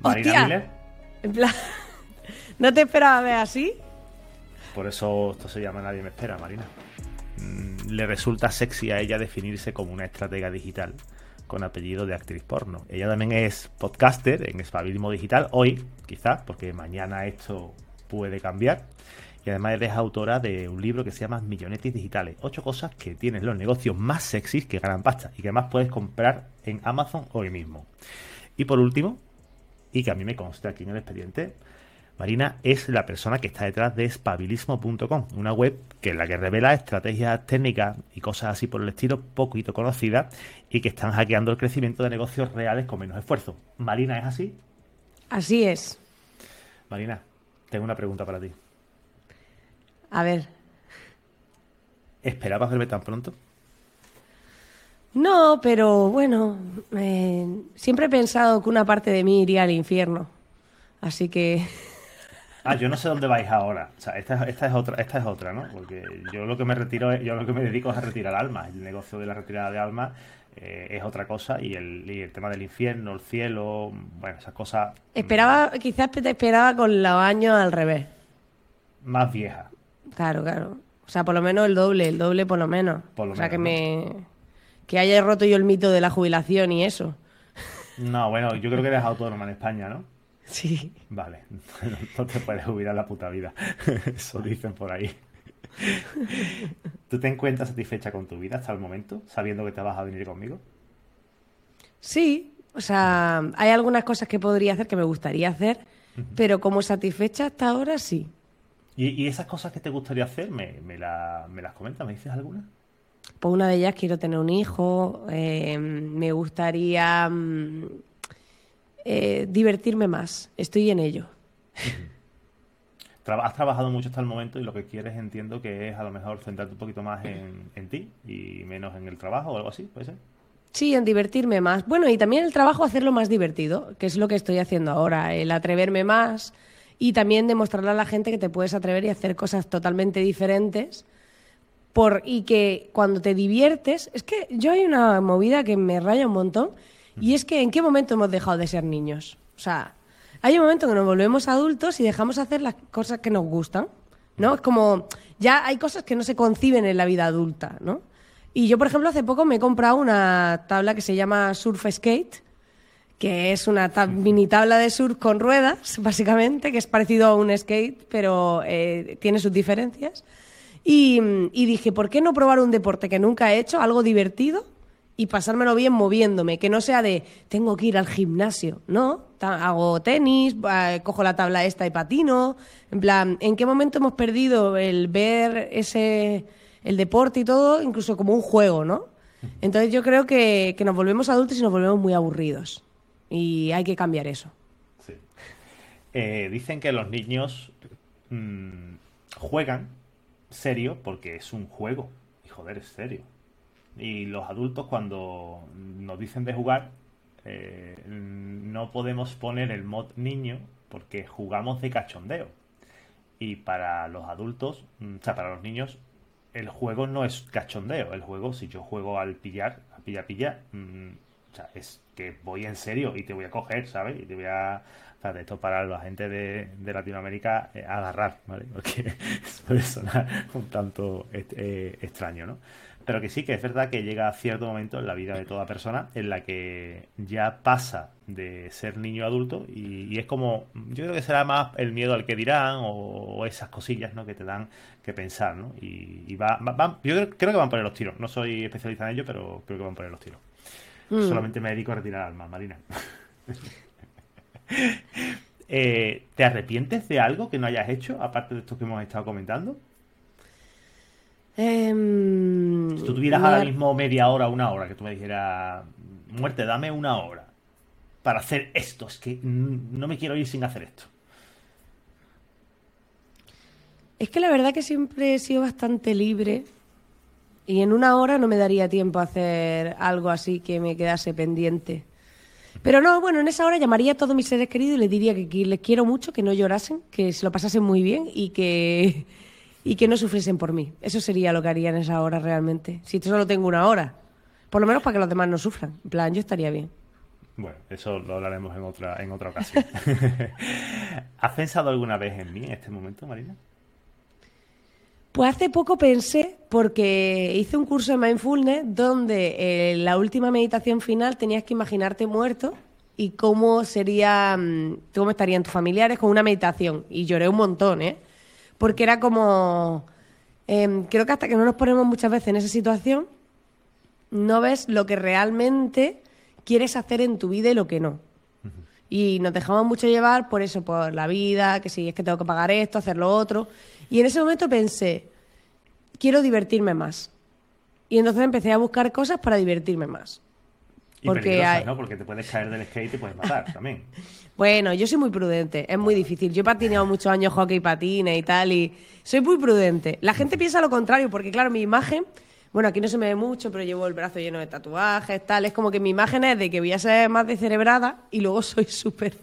Marina. Miller. En plan, ¿no te esperaba ver así? Por eso esto se llama Nadie me espera, Marina. Mm, Le resulta sexy a ella definirse como una estratega digital con apellido de actriz porno. Ella también es podcaster en Espabilismo Digital, hoy quizás, porque mañana esto puede cambiar. Y además es autora de un libro que se llama Millonetis Digitales. Ocho cosas que tienen los negocios más sexys que ganan pasta y que además puedes comprar en Amazon hoy mismo. Y por último, y que a mí me consta aquí en el expediente, Marina es la persona que está detrás de espabilismo.com, una web que es la que revela estrategias técnicas y cosas así por el estilo poquito conocidas y que están hackeando el crecimiento de negocios reales con menos esfuerzo. Marina, ¿es así? Así es. Marina, tengo una pregunta para ti. A ver. ¿Esperabas verme tan pronto? No, pero bueno, eh, siempre he pensado que una parte de mí iría al infierno. Así que Ah, yo no sé dónde vais ahora. O sea, esta, esta es otra, esta es otra, ¿no? Porque yo lo que me retiro, yo lo que me dedico es a retirar almas. El negocio de la retirada de almas eh, es otra cosa y el, y el tema del infierno, el cielo, bueno, esas cosas esperaba, quizás te esperaba con los años al revés. más viejas. Claro, claro. O sea, por lo menos el doble, el doble por lo menos. Por lo o sea, menos, que me que haya roto yo el mito de la jubilación y eso. No, bueno, yo creo que eres autónoma en España, ¿no? Sí. Vale, no te puedes jubilar la puta vida. Eso dicen por ahí. ¿Tú te encuentras satisfecha con tu vida hasta el momento, sabiendo que te vas a venir conmigo? Sí, o sea, hay algunas cosas que podría hacer que me gustaría hacer, pero como satisfecha hasta ahora sí. ¿Y, y esas cosas que te gustaría hacer, me, me, la- me las comentas? ¿Me dices alguna? Por una de ellas quiero tener un hijo, eh, me gustaría mm, eh, divertirme más, estoy en ello. Has trabajado mucho hasta el momento y lo que quieres entiendo que es a lo mejor centrarte un poquito más en, en ti y menos en el trabajo o algo así, ¿puede ser? Sí, en divertirme más. Bueno, y también el trabajo hacerlo más divertido, que es lo que estoy haciendo ahora, el atreverme más y también demostrarle a la gente que te puedes atrever y hacer cosas totalmente diferentes. Por, y que cuando te diviertes, es que yo hay una movida que me raya un montón, y es que en qué momento hemos dejado de ser niños. O sea, hay un momento que nos volvemos adultos y dejamos hacer las cosas que nos gustan, ¿no? Es como, ya hay cosas que no se conciben en la vida adulta, ¿no? Y yo, por ejemplo, hace poco me he comprado una tabla que se llama Surf Skate, que es una tab- mini tabla de surf con ruedas, básicamente, que es parecido a un skate, pero eh, tiene sus diferencias. Y, dije, ¿por qué no probar un deporte que nunca he hecho, algo divertido, y pasármelo bien moviéndome? Que no sea de, tengo que ir al gimnasio, ¿no? Hago tenis, eh, cojo la tabla esta y patino. En plan, ¿en qué momento hemos perdido el ver ese, el deporte y todo, incluso como un juego, ¿no? Entonces yo creo que, que nos volvemos adultos y nos volvemos muy aburridos. Y hay que cambiar eso. Sí. Eh, dicen que los niños mm, juegan serio porque es un juego. Y joder, es serio. Y los adultos cuando nos dicen de jugar, eh, no podemos poner el mod niño porque jugamos de cachondeo. Y para los adultos, mm, o sea, para los niños, el juego no es cachondeo. El juego, si yo juego al pillar, a pilla pilla, mm, sea, es que voy en serio y te voy a coger, ¿sabes? Y te voy a. O sea, esto para la gente de, de Latinoamérica, eh, agarrar, ¿vale? Porque puede sonar un tanto eh, extraño, ¿no? Pero que sí, que es verdad que llega cierto momento en la vida de toda persona en la que ya pasa de ser niño a adulto y, es como, yo creo que será más el miedo al que dirán o, esas cosillas, ¿no? Que te dan que pensar, ¿no? Y, y va, va- van- yo creo, creo que van por los tiros. No soy especialista en ello, pero creo que van por los tiros. Solamente me dedico a retirar almas, Marina. Eh, ¿Te arrepientes de algo que no hayas hecho, aparte de esto que hemos estado comentando? Em, Si tú tuvieras ahora mismo media hora, una hora, que tú me dijeras, muerte, dame una hora para hacer esto, es que mm, no me quiero ir sin hacer esto. Es que la verdad que siempre he sido bastante libre y en una hora no me daría tiempo a hacer algo así que me quedase pendiente. Pero no, bueno, en esa hora llamaría a todos mis seres queridos y les diría que, les quiero mucho, que no llorasen, que se lo pasasen muy bien y que, y que no sufriesen por mí. Eso sería lo que haría en esa hora realmente. Si solo tengo una hora. Por lo menos para que los demás no sufran. En plan, yo estaría bien. Bueno, eso lo hablaremos en otra, en otra ocasión. ¿Has pensado alguna vez en mí en este momento, Marina? Pues hace poco pensé, porque hice un curso de mindfulness donde en la última meditación final tenías que imaginarte muerto y cómo sería, mm, cómo estarían tus familiares con una meditación. Y lloré un montón, ¿eh? Porque era como, em, creo que hasta que no nos ponemos muchas veces en esa situación, no ves lo que realmente quieres hacer en tu vida y lo que no. Y nos dejamos mucho llevar por eso, por la vida, que si es que tengo que pagar esto, hacer lo otro. Y en ese momento pensé, quiero divertirme más. Y entonces empecé a buscar cosas para divertirme más. porque hay... ¿no? Porque te puedes caer del skate y te puedes matar también. bueno, yo soy muy prudente, es muy difícil. Yo he patinado muchos años hockey patines y tal, y soy muy prudente. La gente piensa lo contrario, porque claro, mi imagen bueno, aquí no se me ve mucho, pero llevo el brazo lleno de tatuajes, tal. Es como que mi imagen es de que voy a ser más descerebrada y luego soy súper,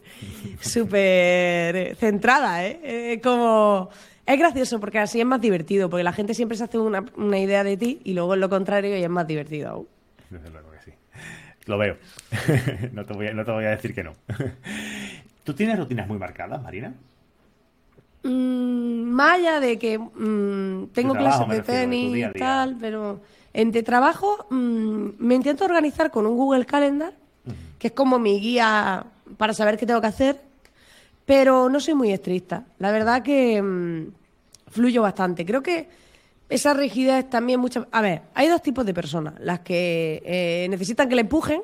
súper centrada, ¿eh? como... Es gracioso porque así es más divertido, porque la gente siempre se hace una, una idea de ti y luego es lo contrario y es más divertido aún. Desde luego que sí. Lo veo. no, te voy a, no te voy a decir que no. ¿Tú tienes rutinas muy marcadas, Marina? Mmm, más allá de que mm, tengo clases de tenis y tal, pero entre trabajo mm, me intento organizar con un Google Calendar, que es como mi guía para saber qué tengo que hacer, pero no soy muy estricta. La verdad que mm, fluyo bastante. Creo que esa rigidez también muchas... A ver, hay dos tipos de personas, las que eh, necesitan que le empujen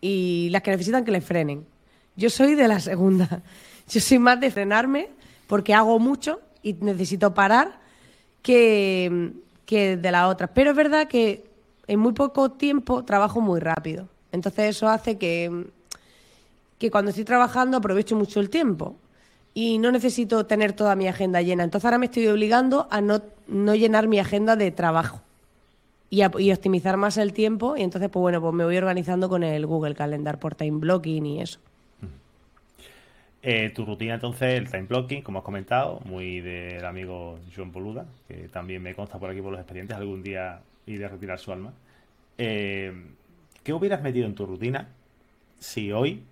y las que necesitan que le frenen. Yo soy de la segunda. Yo soy más de frenarme porque hago mucho y necesito parar que, de la otra. Pero es verdad que en muy poco tiempo trabajo muy rápido. Entonces eso hace que, que cuando estoy trabajando aprovecho mucho el tiempo y no necesito tener toda mi agenda llena. Entonces ahora me estoy obligando a no, no llenar mi agenda de trabajo y, optimizar más el tiempo. Y entonces, pues bueno, pues me voy organizando con el Google Calendar por time blocking y eso. Eh, tu rutina entonces, el time blocking, como has comentado, muy del amigo John Boluda, que también me consta por aquí por los expedientes, algún día iré a retirar su alma. Eh, ¿Qué hubieras metido en tu rutina si hoy,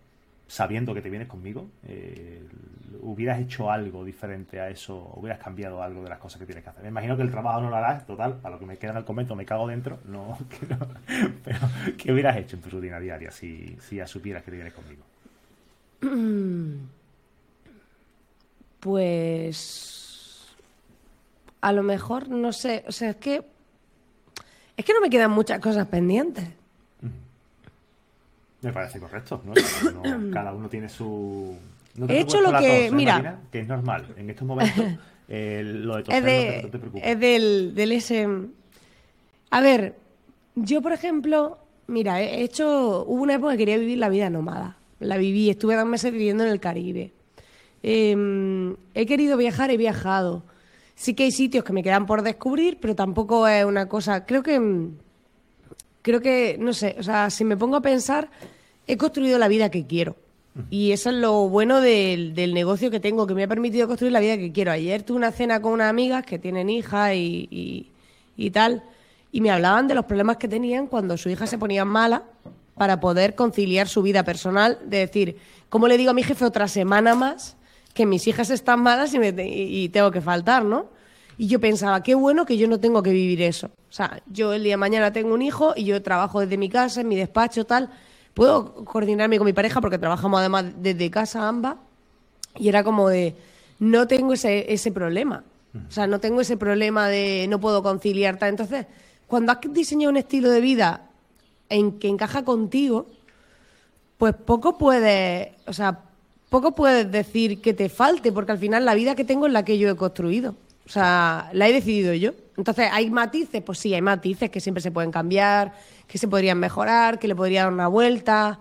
sabiendo que te vienes conmigo, eh, hubieras hecho algo diferente a eso, hubieras cambiado algo de las cosas que tienes que hacer? Me imagino que el trabajo no lo harás, total, para lo que me queda en el convento me cago dentro, no, pero ¿qué hubieras hecho en tu rutina diaria si, si ya supieras que te vienes conmigo? Pues a lo mejor, no sé, o sea, es que es que no me quedan muchas cosas pendientes. Me parece correcto, ¿no? cada uno tiene su... He hecho lo que, ¿eh, mira, que es normal. En estos momentos, eh, lo de toser es, no te, es del, del ese... A ver, yo, por ejemplo, mira, he hecho... Hubo una época que quería vivir la vida nómada. La viví, estuve dos meses viviendo en el Caribe. Em, he querido viajar, he viajado. Sí que hay sitios que me quedan por descubrir, pero tampoco es una cosa. Creo que. Creo que, no sé, o sea, si me pongo a pensar, he construido la vida que quiero. Y eso es lo bueno del, negocio que tengo, que me ha permitido construir la vida que quiero. Ayer tuve una cena con unas amigas que tienen hija y, y tal, y me hablaban de los problemas que tenían cuando su hija se ponía mala para poder conciliar su vida personal, de decir, ¿cómo le digo a mi jefe otra semana más que mis hijas están malas y, tengo que faltar, ¿no? Y yo pensaba, qué bueno que yo no tengo que vivir eso. O sea, yo el día de mañana tengo un hijo y yo trabajo desde mi casa, en mi despacho, tal. Puedo coordinarme con mi pareja porque trabajamos además desde casa ambas. Y era como de, no tengo ese, ese problema. O sea, no tengo ese problema de no puedo conciliar tal. Entonces, cuando has diseñado un estilo de vida en que encaja contigo, pues poco puedes, o sea, poco puedes decir que te falte, porque al final la vida que tengo es la que yo he construido. O sea, la he decidido yo. Entonces, ¿hay matices? Pues sí, hay matices que siempre se pueden cambiar, que se podrían mejorar, que le podría dar una vuelta.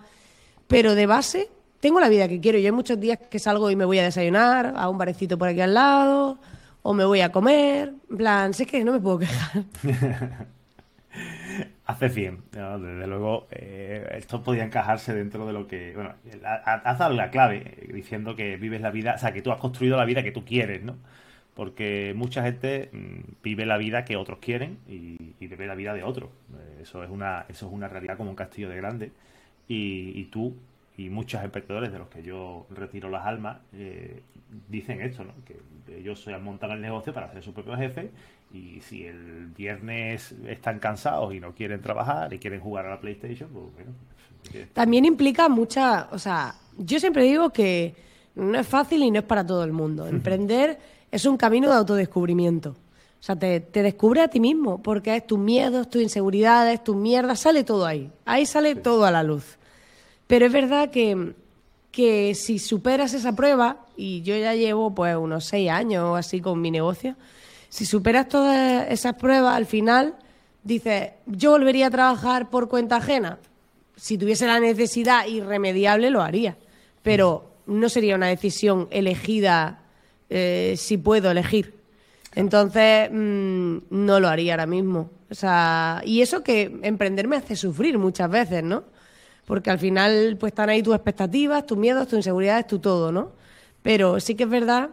Pero de base, tengo la vida que quiero. Yo hay muchos días que salgo y me voy a desayunar a un barecito por aquí al lado, o me voy a comer. En plan, sé que no me puedo quejar. Hace bien, desde luego, eh, esto podía encajarse dentro de lo que. Bueno, has dado la clave eh, diciendo que vives la vida, o sea, que tú has construido la vida que tú quieres, ¿no? Porque mucha gente mm, vive la vida que otros quieren y, y vive la vida de otros. Eh, eso es una eso es una realidad como un castillo de grande. Y, tú y muchos espectadores de los que yo retiro las almas eh, dicen esto, ¿no? que ellos se montan el negocio para ser su propio jefe y si el viernes están cansados y no quieren trabajar y quieren jugar a la PlayStation, pues bueno. También implica mucha, o sea, yo siempre digo que no es fácil y no es para todo el mundo. Emprender es un camino de autodescubrimiento. O sea, te, te descubre a ti mismo, porque es tus miedos, tus inseguridades, tus mierdas, sale todo ahí. Ahí sale todo a la luz. Pero es verdad que, que si superas esa prueba, y yo ya llevo pues unos seis años o así con mi negocio, si superas todas esas pruebas, al final dices, yo volvería a trabajar por cuenta ajena. Si tuviese la necesidad irremediable, lo haría. Pero no sería una decisión elegida eh, si puedo elegir. Entonces, mm, no lo haría ahora mismo. O sea, y eso que emprender me hace sufrir muchas veces, ¿no? Porque al final, pues están ahí tus expectativas, tus miedos, tus inseguridades, tu todo, ¿no? Pero sí que es verdad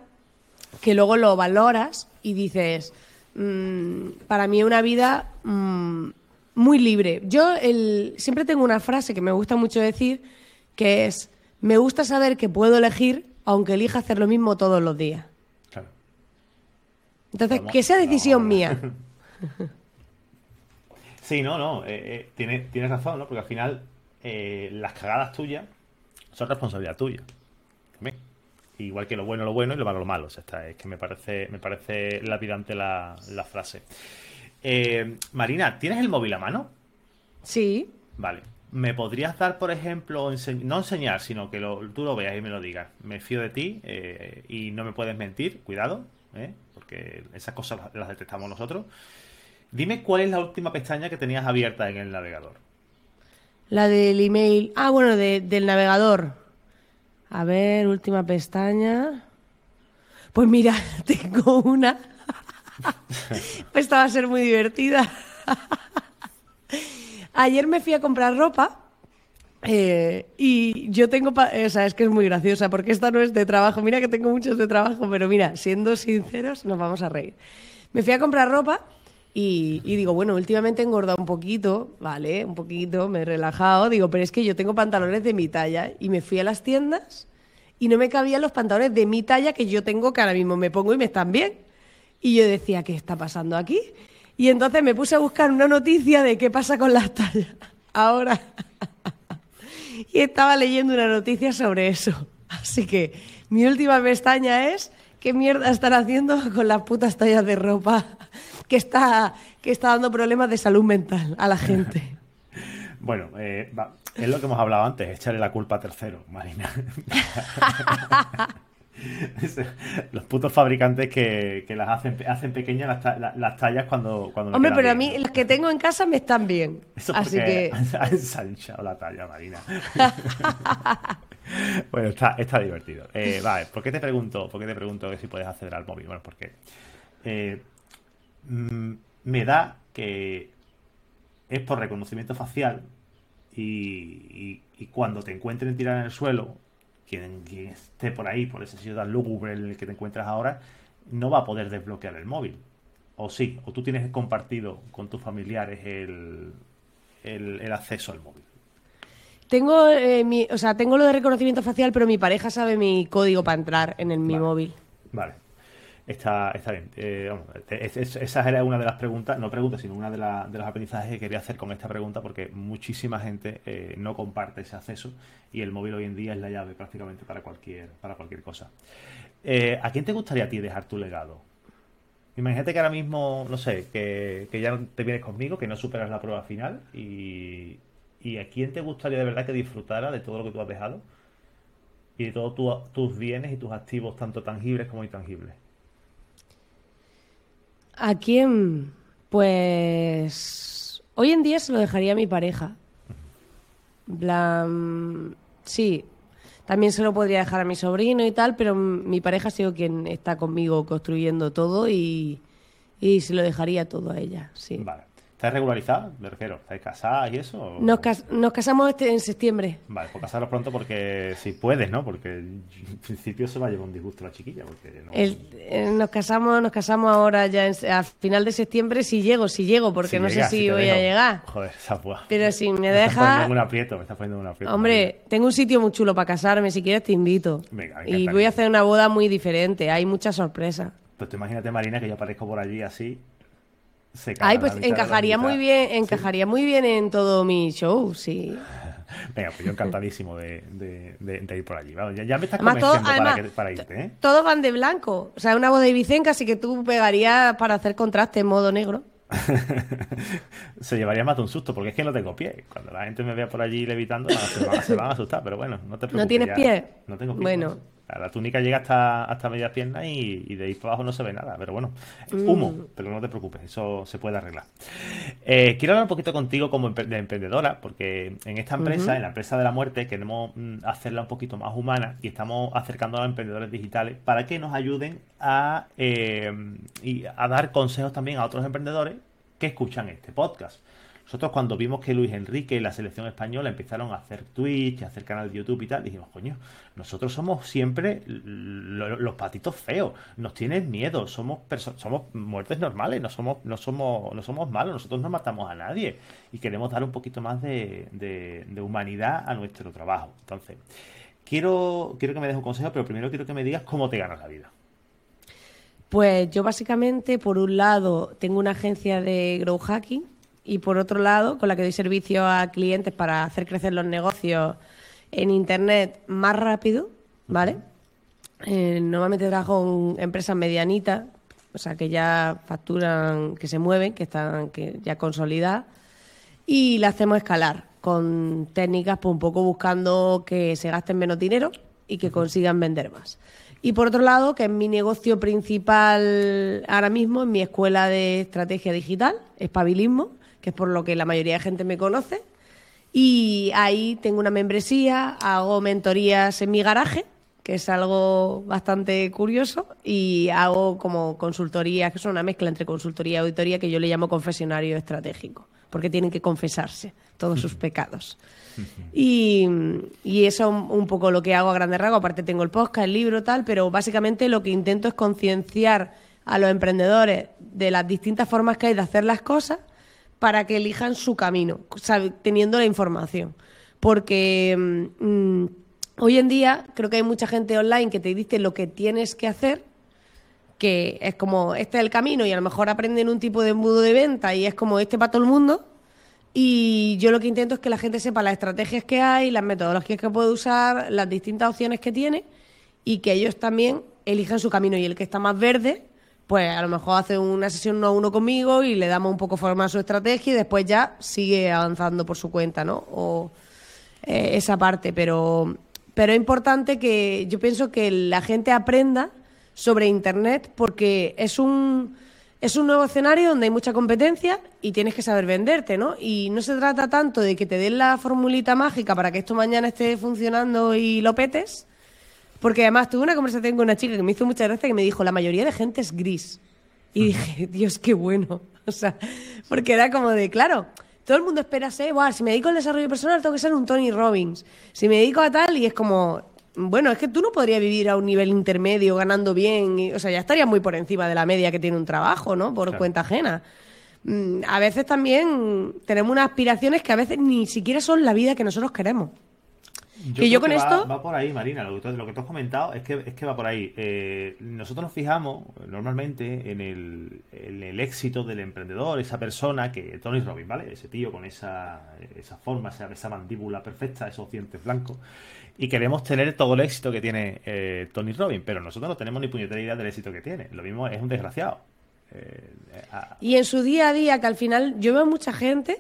que luego lo valoras y dices, mm, para mí es una vida mm, muy libre. Yo el, siempre tengo una frase que me gusta mucho decir, que es, me gusta saber que puedo elegir, aunque elija hacer lo mismo todos los días. Claro. Entonces, que sea decisión mía. Sí, no, no, eh, eh, tienes, tienes razón, ¿no? Porque al final eh, las cagadas tuyas son responsabilidad tuya. También. Igual que lo bueno lo bueno y lo malo lo malo. O sea, está, es que me parece, me parece lapidante la, la frase. Marina, ¿tienes el móvil a mano? Sí. Vale. ¿Me podrías dar, por ejemplo, no enseñar, sino que lo- tú lo veas y me lo digas? Me fío de ti eh, y no me puedes mentir, cuidado, ¿eh? porque esas cosas las- detectamos nosotros. Dime cuál es la última pestaña que tenías abierta en el navegador. La del email. Ah, bueno, de- del navegador. A ver, última pestaña. Pues mira, tengo una. Esta va a ser muy divertida. Ayer me fui a comprar ropa eh, y yo tengo... O sea, es que es muy graciosa porque esta no es de trabajo. Mira que tengo muchos de trabajo, pero mira, siendo sinceros, nos vamos a reír. Me fui a comprar ropa y, y digo, bueno, últimamente he engordado un poquito, ¿vale? Un poquito, me he relajado. Digo, pero es que yo tengo pantalones de mi talla. Y me fui a las tiendas y no me cabían los pantalones de mi talla que yo tengo, que ahora mismo me pongo y me están bien. Y yo decía, ¿qué está pasando aquí? Y entonces me puse a buscar una noticia de qué pasa con las tallas. Ahora. y estaba leyendo una noticia sobre eso. Así que mi última pestaña es qué mierda están haciendo con las putas tallas de ropa que está, que está dando problemas de salud mental a la gente. Bueno, eh, va, es lo que hemos hablado antes, echarle la culpa a tercero, Marina. Los putos fabricantes que, que las hacen, hacen pequeñas las, ta- las tallas cuando, cuando Hombre, pero a mí las que tengo en casa me están bien. Eso Así que ha ensanchado la talla, Marina. bueno, está, está divertido. Eh, vale, ¿por qué te pregunto, por qué te pregunto que si puedes acceder al móvil? Bueno, porque eh, mm, me da que es por reconocimiento facial y, y- y cuando te encuentren tirado en el suelo, quien, quien esté por ahí, por ese sitio tan lúgubre en el que te encuentras ahora, no va a poder desbloquear el móvil. O sí, o tú tienes compartido con tus familiares el, el, el acceso al móvil. tengo, eh, mi, o sea, tengo lo de reconocimiento facial, pero mi pareja sabe mi código para entrar en el, mi Vale. móvil. Vale. Está, está bien. Eh, esa era una de las preguntas, no preguntas, sino una de, la- de los aprendizajes que quería hacer con esta pregunta, porque muchísima gente eh, no comparte ese acceso y el móvil hoy en día es la llave prácticamente para cualquier, para cualquier cosa. Eh, ¿A quién te gustaría a ti dejar tu legado? Imagínate que ahora mismo, no sé, que, ya te vienes conmigo, que no superas la prueba final y, a quién te gustaría de verdad que disfrutara de todo lo que tú has dejado y de todos tu- tus bienes y tus activos, tanto tangibles como intangibles. ¿A quién? Pues hoy en día se lo dejaría a mi pareja. Plan, sí, también se lo podría dejar a mi sobrino y tal, pero mi pareja ha sido quien está conmigo construyendo todo y, y se lo dejaría todo a ella, sí. Vale. ¿Estáis regularizadas? Me refiero, ¿estáis casadas y eso? o- Nos, cas- nos casamos este en septiembre. Vale, pues casaros pronto porque si puedes, ¿no? Porque en principio se va a llevar un disgusto la chiquilla. Porque no... El- eh, nos casamos nos casamos ahora ya en- a final de septiembre si llego, si llego, porque Si no sé si, voy a llegar. Joder, esa fue. Pero si me Me estás deja... poniendo en un aprieto, me estás poniendo en un aprieto. Hombre, tengo un sitio muy chulo para casarme, si quieres te invito. Venga, me y voy a hacer una boda muy diferente, hay muchas sorpresas. Pues tú imagínate, Marina, que yo aparezco por allí así. Se Ay, pues de encajaría muy bien, encajaría muy bien en todo mi show, sí. Venga, pues yo encantadísimo de, de- de- de ir por allí. Vamos, ya, ya me estás Además, todo- convenciendo para, además, que- para irte, ¿eh? Todos van de blanco. O sea, una boda ibicenca, así que tú pegarías para hacer contraste en modo negro. se llevaría más de un susto, porque es que no tengo pie. Cuando la gente me vea por allí levitando, se, van, se van a asustar, pero bueno, no te preocupes. tienes ya- pie? No tengo pie. Bueno. La, túnica llega hasta, hasta medias piernas y, y de ahí para abajo no se ve nada, pero bueno, humo, Mm. pero no te preocupes, eso se puede arreglar. Eh, quiero hablar un poquito contigo como de emprendedora, porque en esta empresa, en la empresa de la muerte, queremos mm, hacerla un poquito más humana y estamos acercando a los emprendedores digitales para que nos ayuden a, eh, y a dar consejos también a otros emprendedores que escuchan este podcast. Nosotros cuando vimos que Luis Enrique y la selección española empezaron a hacer Twitch, a hacer canal de YouTube y tal, dijimos, coño, nosotros somos siempre lo- los patitos feos, nos tienen miedo, somos somos muertes normales, no somos, no somos, no somos malos, nosotros no matamos a nadie. Y queremos dar un poquito más de humanidad a nuestro trabajo. Entonces, quiero, quiero que me des un consejo, pero primero quiero que me digas cómo te ganas la vida. Pues yo básicamente, por un lado, tengo una agencia de grow hacking y por otro lado, con la que doy servicio a clientes para hacer crecer los negocios en Internet más rápido, ¿vale? Eh, normalmente trabajo en empresas medianitas, o sea, que ya facturan, que se mueven, que están que ya consolidadas, y la hacemos escalar con técnicas, pues un poco buscando que se gasten menos dinero y que consigan vender más. Y por otro lado, que es mi negocio principal ahora mismo, en mi escuela de estrategia digital, Espabilismo, que es por lo que la mayoría de gente me conoce. Y ahí tengo una membresía, hago mentorías en mi garaje, que es algo bastante curioso, y hago como consultorías, que son una mezcla entre consultoría y auditoría, que yo le llamo confesionario estratégico, porque tienen que confesarse todos sus pecados. Y, y eso es un, poco lo que hago a grandes rasgos. Aparte tengo el podcast, el libro, tal, pero básicamente lo que intento es concienciar a los emprendedores de las distintas formas que hay de hacer las cosas para que elijan su camino, teniendo la información. Porque mm, mm, hoy en día creo que hay mucha gente online que te dice lo que tienes que hacer, que es como, este es el camino y a lo mejor aprenden un tipo de embudo de venta y es como este para todo el mundo. Y yo lo que intento es que la gente sepa las estrategias que hay, las metodologías que puede usar, las distintas opciones que tiene y que ellos también elijan su camino. Y el que está más verde, pues a lo mejor hace una sesión uno a uno conmigo y le damos un poco forma a su estrategia y después ya sigue avanzando por su cuenta, ¿no? O eh, esa parte. Pero, pero es importante que yo pienso que la gente aprenda sobre Internet porque es un es un nuevo escenario donde hay mucha competencia y tienes que saber venderte, ¿no? Y no se trata tanto de que te den la formulita mágica para que esto mañana esté funcionando y lo petes, porque además tuve una conversación con una chica que me hizo mucha gracia que me dijo, la mayoría de gente es gris. Y dije, Dios, qué bueno. O sea, porque era como de, claro, todo el mundo espera ser, "Buah, si me dedico al desarrollo personal tengo que ser un Tony Robbins. Si me dedico a tal, y es como, bueno, es que tú no podrías vivir a un nivel intermedio ganando bien, y- o sea, ya estarías muy por encima de la media que tiene un trabajo, ¿no? Por Claro. cuenta ajena. Mm, A veces también tenemos unas aspiraciones que a veces ni siquiera son la vida que nosotros queremos. Que yo con esto- Va, por ahí, Marina. Lo que, tú, lo que tú has comentado es que, es que va por ahí. Eh, nosotros nos fijamos normalmente en el, en el éxito del emprendedor, esa persona que. Tony Robbins, ¿vale? Ese tío con esa, esa forma, esa, esa mandíbula perfecta, esos dientes blancos. Y queremos tener todo el éxito que tiene eh, Tony Robbins, pero nosotros no tenemos ni puñetera idea del éxito que tiene. Lo mismo es un desgraciado. Eh, eh, a- Y en su día a día, que al final yo veo mucha gente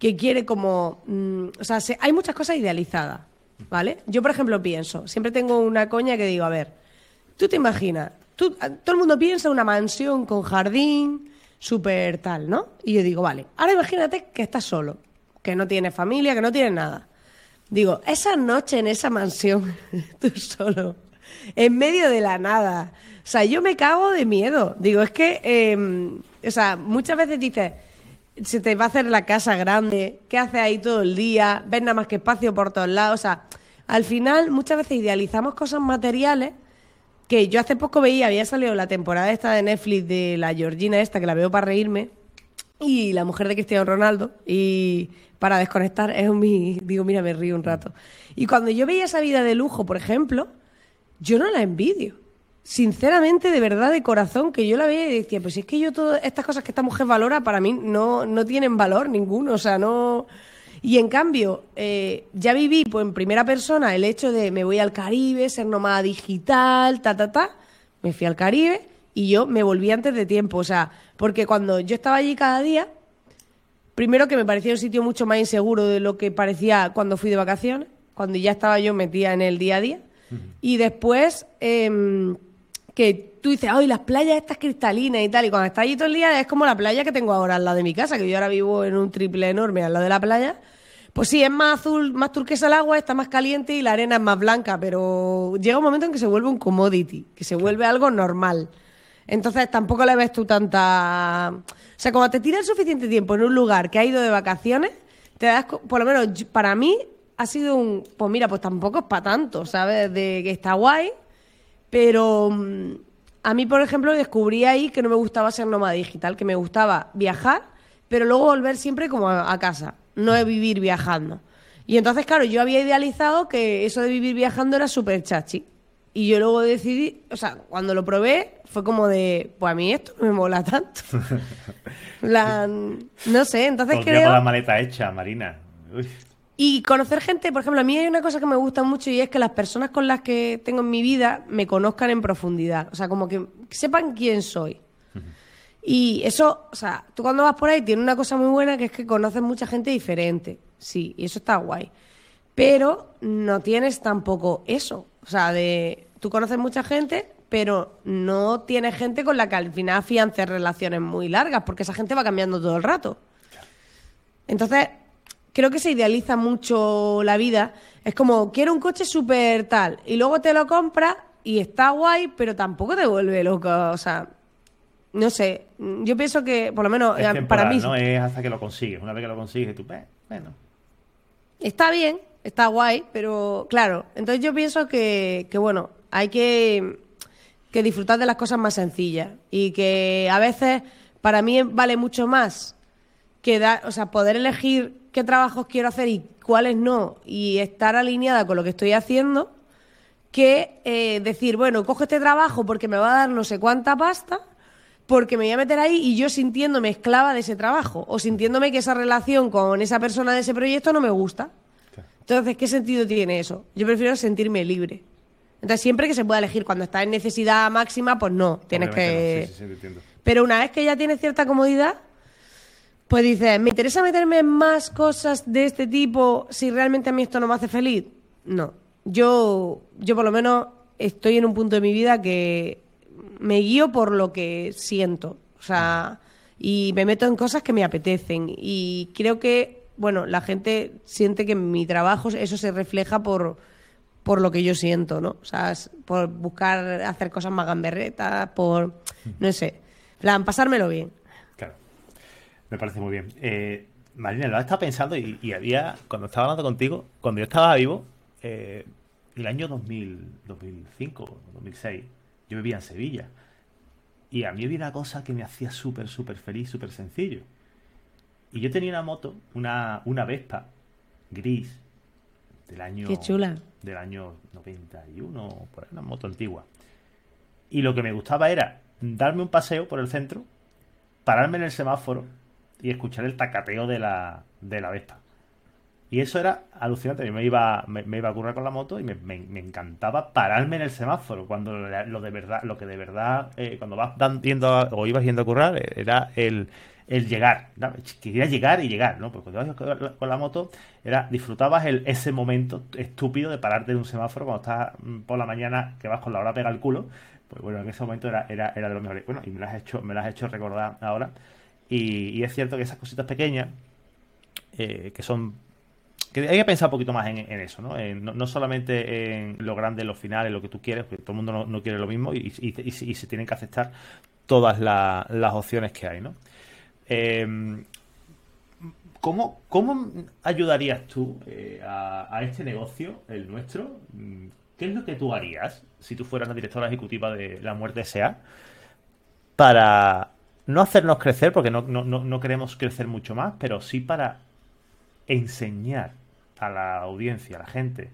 que quiere como... mm, o sea, se- hay muchas cosas idealizadas, ¿vale? Yo, por ejemplo, pienso, siempre tengo una coña que digo, a ver, tú te imaginas, tú, todo el mundo piensa una mansión con jardín, súper tal, ¿no? Y yo digo, vale, ahora imagínate que estás solo, que no tienes familia, que no tienes nada. Digo, esa noche en esa mansión, tú solo, en medio de la nada. O sea, yo me cago de miedo. Digo, es que, eh, o sea, muchas veces dices, se te va a hacer la casa grande, ¿qué haces ahí todo el día? Ves nada más que espacio por todos lados. O sea, al final muchas veces idealizamos cosas materiales que yo hace poco veía, había salido la temporada esta de Netflix de la Georgina esta, que la veo para reírme, y la mujer de Cristiano Ronaldo, y para desconectar es mi, digo, mira, me río un rato. Y cuando yo veía esa vida de lujo, por ejemplo, yo no la envidio. Sinceramente, de verdad, de corazón, que yo la veía y decía, pues es que yo todas estas cosas que esta mujer valora, para mí no, no tienen valor ninguno, o sea, no... Y en cambio, eh, ya viví pues, en primera persona el hecho de me voy al Caribe, ser nómada digital, ta, ta, ta. Me fui al Caribe y yo me volví antes de tiempo. O sea, porque cuando yo estaba allí cada día, primero que me parecía un sitio mucho más inseguro de lo que parecía cuando fui de vacaciones, cuando ya estaba yo metida en el día a día. Y después, em, que tú dices, ay, las playas estas cristalinas y tal, y cuando estás allí todo el día es como la playa que tengo ahora al lado de mi casa, que yo ahora vivo en un triple enorme al lado de la playa pues sí, es más azul, más turquesa el agua, está más caliente y la arena es más blanca, pero llega un momento en que se vuelve un commodity, que se vuelve algo normal. Entonces tampoco le ves tú tanta... O sea, cuando te tiras suficiente tiempo en un lugar que ha ido de vacaciones, te das, por lo menos para mí ha sido un, pues mira, pues tampoco es para tanto, ¿sabes? De que está guay, pero mm, a mí, por ejemplo, descubrí ahí que no me gustaba ser nómada digital, que me gustaba viajar, pero luego volver siempre como a casa no es vivir viajando. Y entonces, claro, yo había idealizado que eso de vivir viajando era súper chachi. Y yo luego decidí, o sea, cuando lo probé, fue como de, pues a mí esto no me mola tanto. la, no sé, entonces creo... con la maleta hecha, Marina. Y conocer gente, por ejemplo, a mí hay una cosa que me gusta mucho y es que las personas con las que tengo en mi vida me conozcan en profundidad. O sea, como que sepan quién soy. Y eso, o sea, tú cuando vas por ahí tienes una cosa muy buena que es que conoces mucha gente diferente. Sí, y eso está guay. Pero no tienes tampoco eso. O sea, de tú conoces mucha gente, pero no tienes gente con la que al final afiances relaciones muy largas, porque esa gente va cambiando todo el rato. Entonces, creo que se idealiza mucho la vida. Es como, quiero un coche súper tal, y luego te lo compras y está guay, pero tampoco te vuelve loco. O sea, no sé, yo pienso que, por lo menos, eh, para mí... No es hasta que lo consigues. Una vez que lo consigues, tú, bueno. Está bien, está guay, pero claro. Entonces yo pienso que, que bueno, hay que, que disfrutar de las cosas más sencillas. Y que a veces, para mí, vale mucho más que dar, o sea, poder elegir qué trabajos quiero hacer y cuáles no, y estar alineada con lo que estoy haciendo, que eh, decir, bueno, coge este trabajo porque me va a dar no sé cuánta pasta porque me voy a meter ahí y yo sintiéndome esclava de ese trabajo o sintiéndome que esa relación con esa persona de ese proyecto no me gusta. Entonces, ¿qué sentido tiene eso? Yo prefiero sentirme libre. Entonces, siempre que se pueda elegir, cuando estás en necesidad máxima, pues no, tienes que... Pero una vez que ya tienes cierta comodidad, pues dices, ¿me interesa meterme en más cosas de este tipo si realmente a mí esto no me hace feliz? No. Yo, yo por lo menos estoy en un punto de mi vida que me guío por lo que siento. O sea, y me meto en cosas que me apetecen. Y creo que, bueno, la gente siente que en mi trabajo eso se refleja por, por lo que yo siento, ¿no? O sea, por buscar hacer cosas más gamberretas, por, no sé, plan, pasármelo bien. Me parece muy bien. Eh, Marina, lo he estado pensando y, había, cuando estaba hablando contigo, cuando yo estaba vivo, eh, el año 2000, 2005, 2006, yo vivía en Sevilla. Y a mí había una cosa que me hacía súper, súper feliz, súper sencillo. Y yo tenía una moto, una, una Vespa gris del año... Qué chula. Del año 91, por ahí, una moto antigua. Y lo que me gustaba era darme un paseo por el centro, pararme en el semáforo y escuchar el tacateo de la, de la Vespa. Y eso era alucinante. Yo me iba, me, iba a currar con la moto y me, encantaba pararme en el semáforo. Cuando lo de verdad, lo que de verdad, eh, cuando vas yendo o ibas yendo a currar, eh, era el, llegar. Quería llegar y llegar, ¿no? Porque cuando ibas con la moto, era, disfrutabas el, ese momento estúpido de pararte en un semáforo cuando estás mm, por la mañana que vas con la hora pega el culo. Pues bueno, en ese momento era, era, era de los mejores. Bueno, y me lo has hecho, me lo has hecho recordar ahora. Y, es cierto que esas cositas pequeñas, eh, que son que hay que pensar un poquito más en, eso, ¿no? ¿no? solamente en lo grande, en lo final, en lo que tú quieres, porque todo el mundo no, quiere lo mismo y, se tienen que aceptar todas las opciones que hay, ¿no? Eh, ¿cómo, ¿cómo ayudarías tú eh, a, este negocio, el nuestro? Mm, ¿Qué es lo que tú harías si tú fueras la directora ejecutiva de La Muerte S.A. para no hacernos crecer, porque no, no queremos crecer mucho más, pero sí para enseñar a la audiencia, a la gente,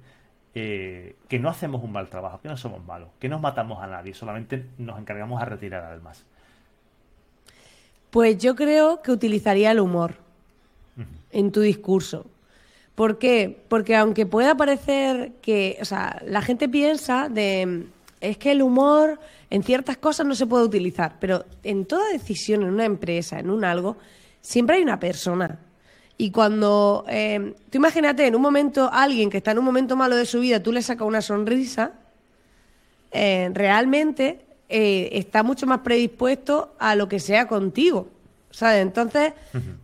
eh, que no hacemos un mal trabajo, que no somos malos, que no matamos a nadie, solamente nos encargamos a retirar almas. Pues yo creo que utilizaría el humor en tu discurso. ¿Por qué? Porque aunque pueda parecer que, o sea, la gente piensa de, es que el humor en ciertas cosas no se puede utilizar, pero en toda decisión, en una empresa, en un algo, siempre hay una persona y cuando, eh, tú imagínate, en un momento, alguien que está en un momento malo de su vida, tú le sacas una sonrisa, eh, realmente eh, está mucho más predispuesto a lo que sea contigo. ¿Sabes? Entonces,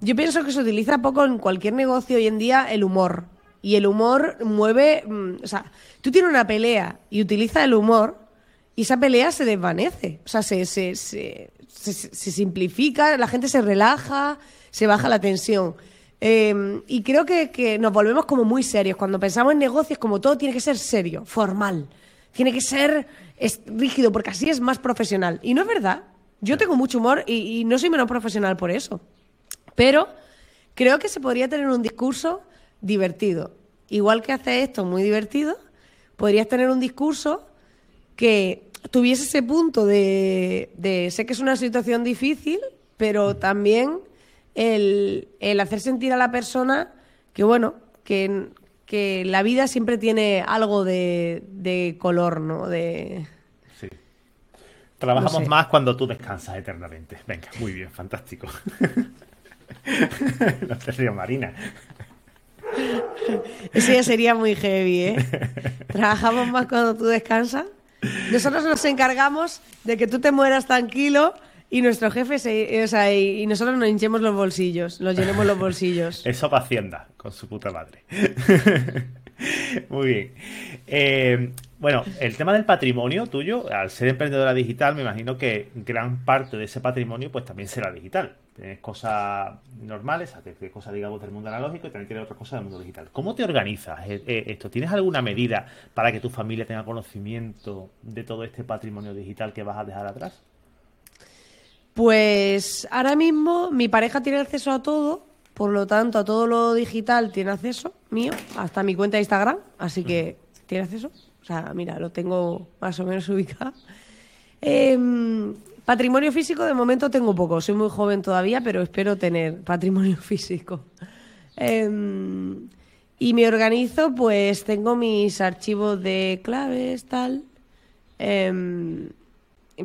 yo pienso que se utiliza poco en cualquier negocio hoy en día el humor. Y el humor mueve. Mm, o sea, tú tienes una pelea y utilizas el humor y esa pelea se desvanece. O sea, se, se, se, se simplifica, la gente se relaja, se baja la tensión. Em, y creo que, nos volvemos como muy serios. Cuando pensamos en negocios, como todo tiene que ser serio, formal. Tiene que ser rígido, porque así es más profesional. Y no es verdad. Yo tengo mucho humor y, no soy menos profesional por eso. Pero creo que se podría tener un discurso divertido. Igual que hace esto muy divertido, podrías tener un discurso que tuviese ese punto de, de sé que es una situación difícil, pero también el, hacer sentir a la persona que, bueno, que, que la vida siempre tiene algo de, color, ¿no? De... Sí. Trabajamos más cuando tú descansas eternamente. Venga, muy bien, fantástico. no te Marina. Eso ya sería muy heavy, ¿eh? Trabajamos más cuando tú descansas. Nosotros nos encargamos de que tú te mueras tranquilo y nuestro jefe, se, o sea, y, nosotros nos hinchemos los bolsillos, nos llenemos los bolsillos. Eso para Hacienda, con su puta madre. Muy bien. Eh, bueno, el tema del patrimonio tuyo, al ser emprendedora digital, me imagino que gran parte de ese patrimonio pues también será digital. Tienes cosas normales, cosas digamos del mundo analógico y también tienes otras cosas del mundo digital. ¿Cómo te organizas eh, eh, esto? ¿Tienes alguna medida para que tu familia tenga conocimiento de todo este patrimonio digital que vas a dejar atrás? Pues ahora mismo mi pareja tiene acceso a todo, por lo tanto a todo lo digital tiene acceso mío, hasta mi cuenta de Instagram, así que tiene acceso. O sea, mira, lo tengo más o menos ubicado. Em, patrimonio físico de momento tengo poco, soy muy joven todavía, pero espero tener patrimonio físico. Em, y me organizo, pues tengo mis archivos de claves, tal. Em,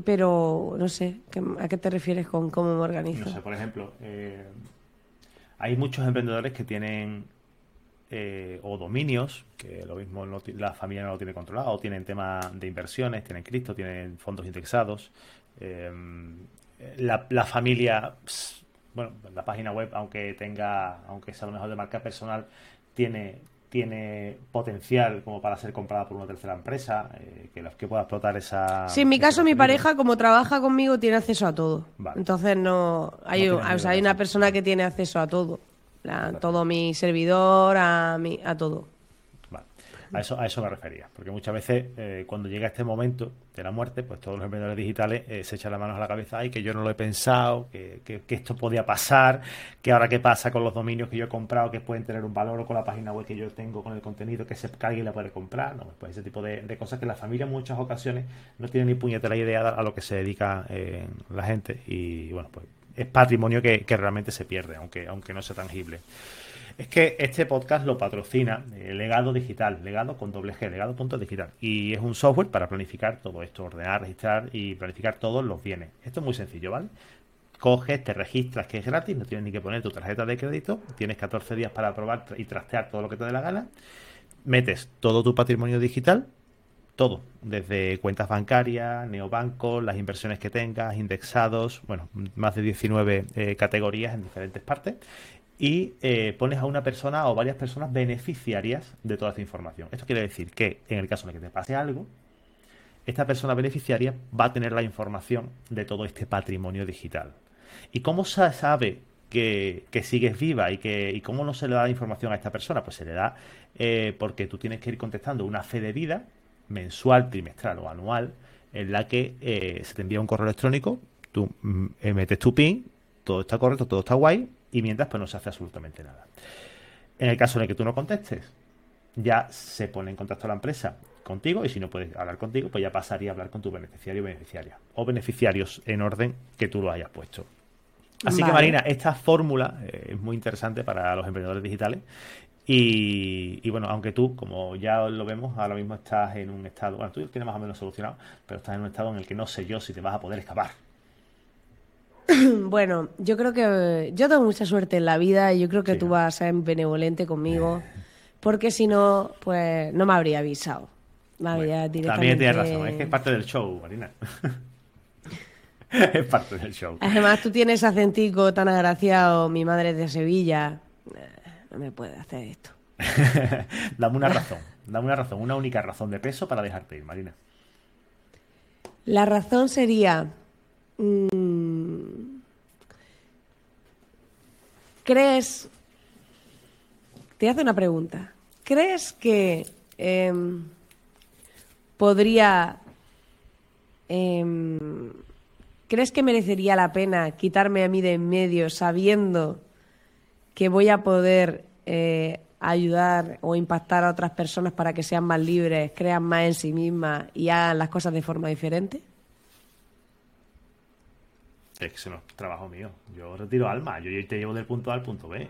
pero no sé, ¿a qué te refieres con cómo me organizo? No sé, por ejemplo, eh, hay muchos emprendedores que tienen eh, o dominios, que lo mismo la familia no lo tiene controlado, o tienen temas de inversiones, tienen cripto, tienen fondos indexados. Eh, la, la, familia, bueno, la página web, aunque tenga, aunque sea lo mejor de marca personal, tiene tiene potencial como para ser comprada por una tercera empresa, eh, que, que pueda explotar esa... Sí, en mi caso mi pareja, como trabaja conmigo, tiene acceso a todo. Entonces no... Hay, hay una persona que tiene acceso a todo. A todo mi servidor, a, mi, a todo. A eso, a eso me refería, porque muchas veces eh, cuando llega este momento de la muerte, pues todos los emprendedores digitales eh, se echan las manos a la cabeza y que yo no lo he pensado, que, esto podía pasar, que ahora qué pasa con los dominios que yo he comprado que pueden tener un valor o con la página web que yo tengo con el contenido que, se, que alguien la puede comprar, ¿no? pues ese tipo de, cosas que la familia en muchas ocasiones no tiene ni puñetera idea a lo que se dedica eh, la gente y bueno, pues es patrimonio que, que realmente se pierde, aunque, aunque no sea tangible. Es que este podcast lo patrocina eh, Legado Digital, Legado con doble G, legado.digital. Y es un software para planificar todo esto, ordenar, registrar y planificar todos los bienes. Esto es muy sencillo, ¿vale? Coges, te registras que es gratis, no tienes ni que poner tu tarjeta de crédito, tienes 14 días para probar y trastear todo lo que te dé la gana, metes todo tu patrimonio digital, todo, desde cuentas bancarias, neobancos, las inversiones que tengas, indexados, bueno, más de 19 eh, categorías en diferentes partes y eh, pones a una persona o varias personas beneficiarias de toda esta información. Esto quiere decir que en el caso de que te pase algo, esta persona beneficiaria va a tener la información de todo este patrimonio digital. ¿Y cómo se sabe que, sigues viva y que y cómo no se le da información a esta persona, pues se le da eh, porque tú tienes que ir contestando una fe de vida mensual, trimestral o anual en la que eh, se te envía un correo electrónico, tú mm, metes tu PIN, todo está correcto, todo está guay y mientras pues no se hace absolutamente nada. En el caso en el que tú no contestes, ya se pone en contacto la empresa contigo y si no puedes hablar contigo, pues ya pasaría a hablar con tu beneficiario o beneficiaria o beneficiarios en orden que tú lo hayas puesto. Así que Marina, esta fórmula eh, es muy interesante para los emprendedores digitales y, bueno, aunque tú, como ya lo vemos, ahora mismo estás en un estado, bueno, tú tienes más o menos solucionado, pero estás en un estado en el que no sé yo si te vas a poder escapar. Bueno, yo creo que yo tengo mucha suerte en la vida y yo creo que tú vas a ser benevolente conmigo, porque si no, pues no me habría avisado. también tienes razón, es que es parte del show, Marina. es parte del show. Además, tú tienes acentico tan agraciado, mi madre es de Sevilla. Eh, no me puede hacer esto. dame una razón, dame una razón, una única razón de peso para dejarte ir, Marina. La razón sería... Mm, ¿Crees... Te hace una pregunta. ¿Crees que em, podría... Em, ¿Crees que merecería la pena quitarme a mí de en medio sabiendo que voy a poder eh, ayudar o impactar a otras personas para que sean más libres, crean más en sí mismas y hagan las cosas de forma diferente? Es que eso no es trabajo mío. Yo retiro alma. Yo te llevo del punto A al punto B.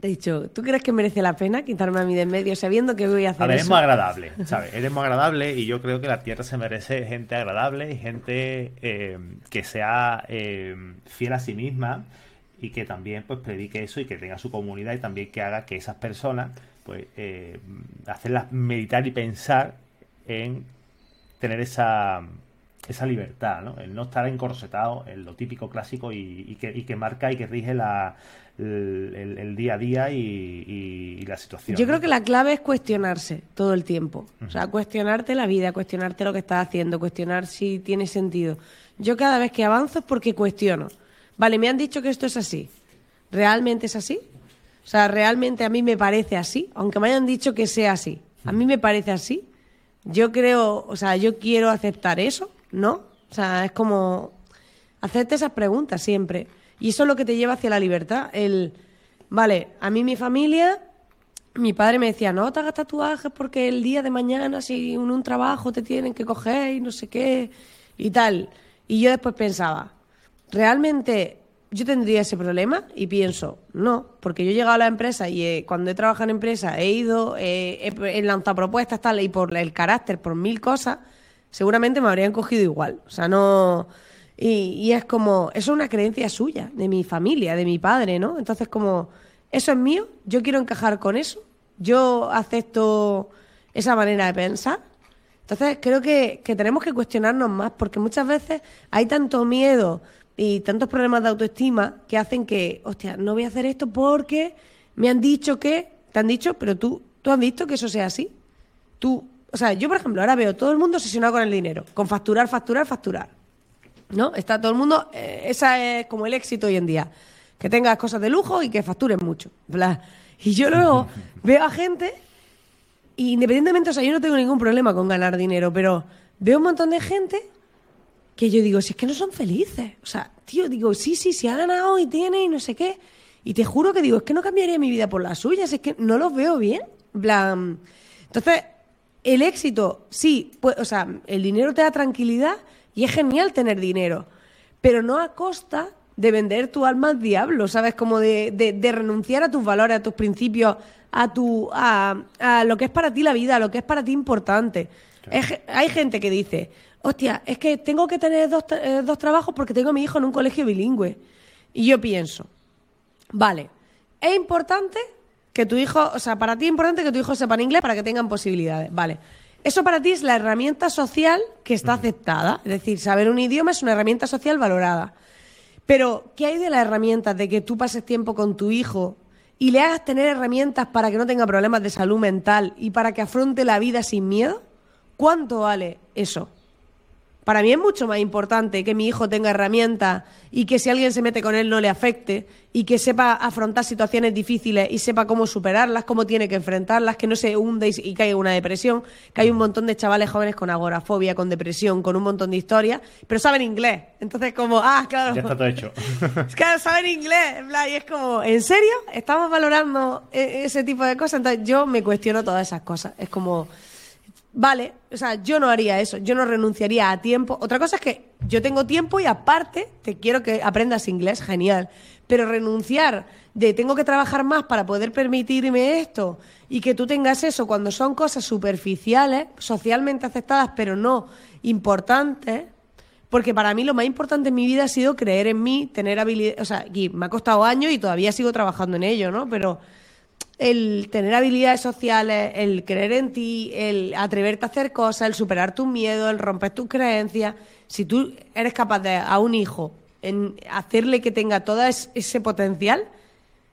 Te he dicho, ¿tú crees que merece la pena quitarme a mí de en medio sabiendo que voy a hacer a ver, eso? muy agradable, ¿sabes? Eres muy agradable y yo creo que la Tierra se merece gente agradable y gente eh, que sea eh, fiel a sí misma y que también pues predique eso y que tenga su comunidad y también que haga que esas personas pues eh, hacerlas meditar y pensar en tener esa esa libertad, ¿no? El no estar encorsetado en lo típico clásico y, que, marca y que rige la, el, día a día y, la situación. Yo creo que la clave es cuestionarse todo el tiempo. O sea, cuestionarte la vida, cuestionarte lo que estás haciendo, cuestionar si tiene sentido. Yo cada vez que avanzo es porque cuestiono. Vale, me han dicho que esto es así. ¿Realmente es así? O sea, realmente a mí me parece así, aunque me hayan dicho que sea así. A mí me parece así. Yo creo, o sea, yo quiero aceptar eso, ¿no? O sea, es como hacerte esas preguntas siempre. Y eso es lo que te lleva hacia la libertad. El, vale, a mí mi familia, mi padre me decía, no te hagas tatuajes porque el día de mañana si en un trabajo te tienen que coger y no sé qué y tal. Y yo después pensaba, ¿realmente yo tendría ese problema? Y pienso, no, porque yo he llegado a la empresa y cuando he trabajado en empresa he ido, he, lanzado propuestas tal y por el carácter, por mil cosas, seguramente me habrían cogido igual. O sea, no... Y, es como, eso es una creencia suya, de mi familia, de mi padre, ¿no? Entonces como, eso es mío, yo quiero encajar con eso, yo acepto esa manera de pensar. Entonces creo que, que tenemos que cuestionarnos más, porque muchas veces hay tanto miedo y tantos problemas de autoestima que hacen que, hostia, no voy a hacer esto porque me han dicho que, te han dicho, pero tú, tú has visto que eso sea así. Tú, o sea, yo por ejemplo ahora veo todo el mundo obsesionado con el dinero, con facturar, facturar, facturar. ¿No? Está todo el mundo, eh, esa es como el éxito hoy en día, que tengas cosas de lujo y que facturen mucho. Bla. Y yo luego veo a gente, independientemente, o sea, yo no tengo ningún problema con ganar dinero, pero veo un montón de gente que yo digo, si es que no son felices. O sea, tío, digo, sí, sí, sí ha ganado y tiene y no sé qué. Y te juro que digo, es que no cambiaría mi vida por las suyas, es que no los veo bien. plan. Entonces, el éxito, sí, pues, o sea, el dinero te da tranquilidad y es genial tener dinero, pero no a costa de vender tu alma al diablo, ¿sabes? Como de, de, renunciar a tus valores, a tus principios, a, tu, a, a, lo que es para ti la vida, a lo que es para ti importante. hay gente que dice, hostia, es que tengo que tener eh, dos, trabajos porque tengo a mi hijo en un colegio bilingüe. Y yo pienso, vale, es importante que tu hijo, o sea, para ti es importante que tu hijo sepa inglés para que tengan posibilidades, vale. Eso para ti es la herramienta social que está aceptada. Es decir, saber un idioma es una herramienta social valorada. Pero, ¿qué hay de la herramienta de que tú pases tiempo con tu hijo y le hagas tener herramientas para que no tenga problemas de salud mental y para que afronte la vida sin miedo? ¿Cuánto vale eso? Para mí es mucho más importante que mi hijo tenga herramientas y que si alguien se mete con él no le afecte y que sepa afrontar situaciones difíciles y sepa cómo superarlas, cómo tiene que enfrentarlas, que no se hunde y caiga en una depresión, que hay un montón de chavales jóvenes con agorafobia, con depresión, con un montón de historias, pero saben inglés. Entonces como, ah, claro. Ya está todo hecho. claro, saben inglés. y es como, ¿en serio? ¿Estamos valorando e-, ese tipo de cosas? Entonces yo me cuestiono todas esas cosas. Es como Vale, o sea, yo no haría eso, yo no renunciaría a tiempo. Otra cosa es que yo tengo tiempo y aparte te quiero que aprendas inglés, genial. Pero renunciar de tengo que trabajar más para poder permitirme esto y que tú tengas eso cuando son cosas superficiales, socialmente aceptadas, pero no importantes, porque para mí lo más importante en mi vida ha sido creer en mí, tener habilidad, o sea, y me ha costado años y todavía sigo trabajando en ello, ¿no? Pero el tener habilidades sociales, el creer en ti, el atreverte a hacer cosas, el superar tus miedos, el romper tus creencias. Si tú eres capaz de a un hijo en hacerle que tenga todo ese potencial,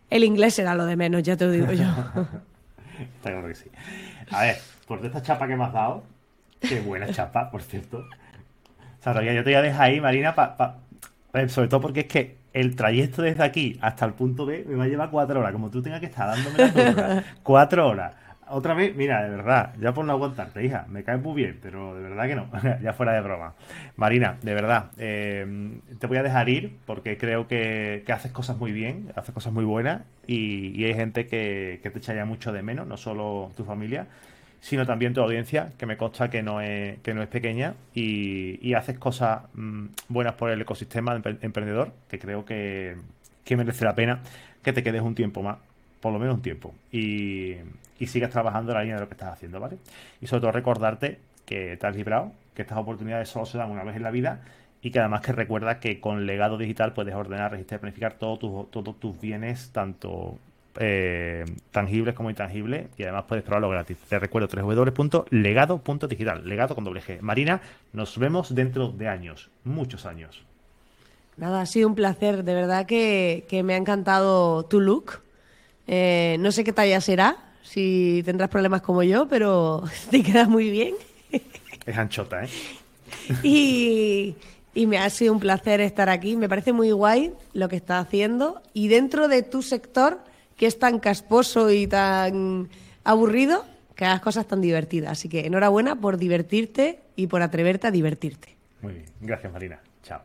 el inglés será lo de menos, ya te lo digo yo. Está claro que sí. A ver, por esta chapa que me has dado, qué buena chapa, por cierto. O sea, yo te voy a dejar ahí, Marina, sobre todo porque es que el trayecto desde aquí hasta el punto B me va a llevar cuatro horas. Como tú tengas que estar dándome la cuatro horas. Otra vez, mira, de verdad, ya por no aguantarte, hija, me cae muy bien, pero de verdad que no, ya fuera de broma. Marina, de verdad, eh, te voy a dejar ir porque creo que, haces cosas muy bien, haces cosas muy buenas y, hay gente que, que te echa ya mucho de menos, no solo tu familia, sino también tu audiencia, que me consta que no es, que no es pequeña y, haces cosas mm, buenas por el ecosistema emprendedor, que creo que, merece la pena que te quedes un tiempo más, por lo menos un tiempo, y, sigas trabajando en la línea de lo que estás haciendo, ¿vale? Y sobre todo recordarte que te has librado, que estas oportunidades solo se dan una vez en la vida y que además que recuerda que con legado digital puedes ordenar, registrar y planificar todos tus, tus bienes, tanto eh, tangibles como intangibles y además puedes probarlo gratis. Te recuerdo www.legado.digital, legado con doble G. Marina, nos vemos dentro de años, muchos años. Nada, ha sido un placer, de verdad que, me ha encantado tu look. Eh, no sé qué talla será, si tendrás problemas como yo, pero te queda muy bien. Es anchota, ¿eh? y, y me ha sido un placer estar aquí. Me parece muy guay lo que estás haciendo. Y dentro de tu sector, que es tan casposo y tan aburrido, que hagas cosas tan divertidas. Así que enhorabuena por divertirte y por atreverte a divertirte. Muy bien. Gracias, Marina. Chao.